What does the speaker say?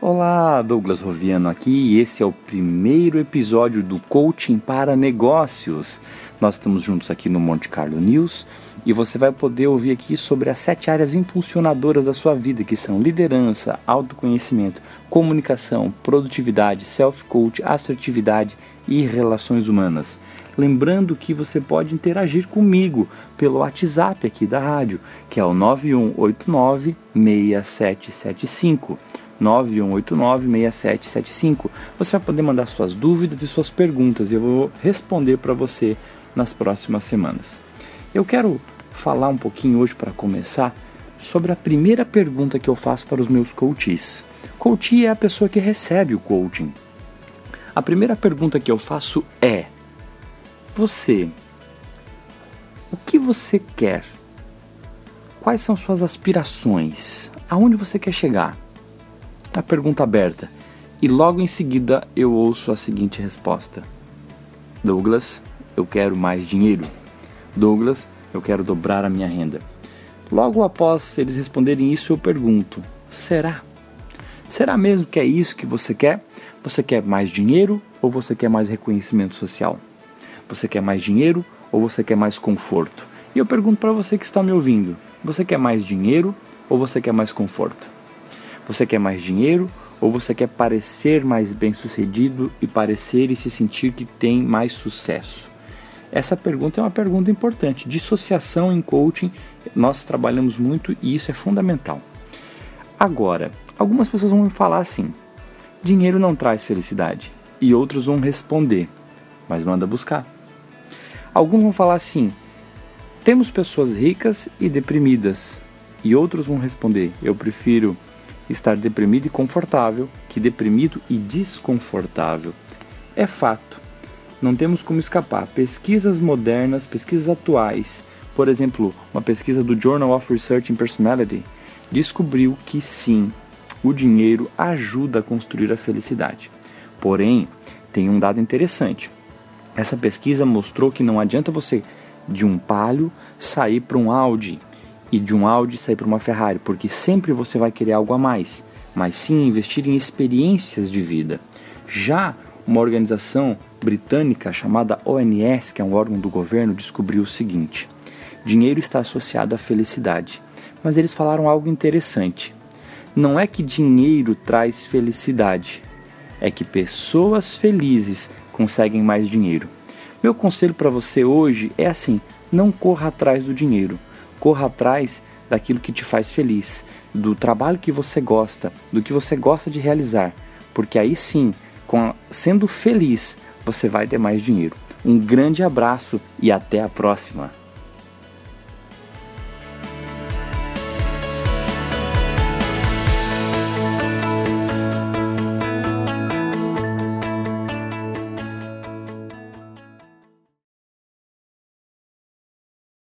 Olá, Douglas Roviano aqui esse é o primeiro episódio do Coaching para Negócios. Nós estamos juntos aqui no Monte Carlo News e você vai poder ouvir aqui sobre as sete áreas impulsionadoras da sua vida, que são liderança, autoconhecimento, comunicação, produtividade, self-coach, assertividade e relações humanas. Lembrando que você pode interagir comigo pelo WhatsApp aqui da rádio, que é o 9189 6775. 9189-6775. Você vai poder mandar suas dúvidas e suas perguntas e eu vou responder para você nas próximas semanas. Eu quero falar um pouquinho hoje para começar sobre a primeira pergunta que eu faço para os meus coaches. Coach é a pessoa que recebe o coaching. A primeira pergunta que eu faço é: Você, o que você quer? Quais são suas aspirações? Aonde você quer chegar? A pergunta aberta. E logo em seguida eu ouço a seguinte resposta: Douglas, eu quero mais dinheiro. Douglas, eu quero dobrar a minha renda. Logo após eles responderem isso, eu pergunto: será? Será mesmo que é isso que você quer? Você quer mais dinheiro ou você quer mais reconhecimento social? Você quer mais dinheiro ou você quer mais conforto? E eu pergunto para você que está me ouvindo: você quer mais dinheiro ou você quer mais conforto? Você quer mais dinheiro ou você quer parecer mais bem-sucedido e parecer e se sentir que tem mais sucesso? Essa pergunta é uma pergunta importante. Dissociação em coaching, nós trabalhamos muito e isso é fundamental. Agora, algumas pessoas vão me falar assim: dinheiro não traz felicidade. E outros vão responder, mas manda buscar. Alguns vão falar assim: temos pessoas ricas e deprimidas. E outros vão responder: eu prefiro estar deprimido e confortável que deprimido e desconfortável. É fato. Não temos como escapar. Pesquisas modernas, pesquisas atuais, por exemplo, uma pesquisa do Journal of Research in Personality, descobriu que sim, o dinheiro ajuda a construir a felicidade. Porém, tem um dado interessante. Essa pesquisa mostrou que não adianta você de um palio sair para um Audi e de um Audi sair para uma Ferrari, porque sempre você vai querer algo a mais, mas sim investir em experiências de vida. Já uma organização britânica chamada ONS, que é um órgão do governo, descobriu o seguinte: dinheiro está associado à felicidade. Mas eles falaram algo interessante. Não é que dinheiro traz felicidade, é que pessoas felizes conseguem mais dinheiro. Meu conselho para você hoje é assim: não corra atrás do dinheiro corra atrás daquilo que te faz feliz, do trabalho que você gosta, do que você gosta de realizar, porque aí sim, com, sendo feliz, você vai ter mais dinheiro. Um grande abraço e até a próxima!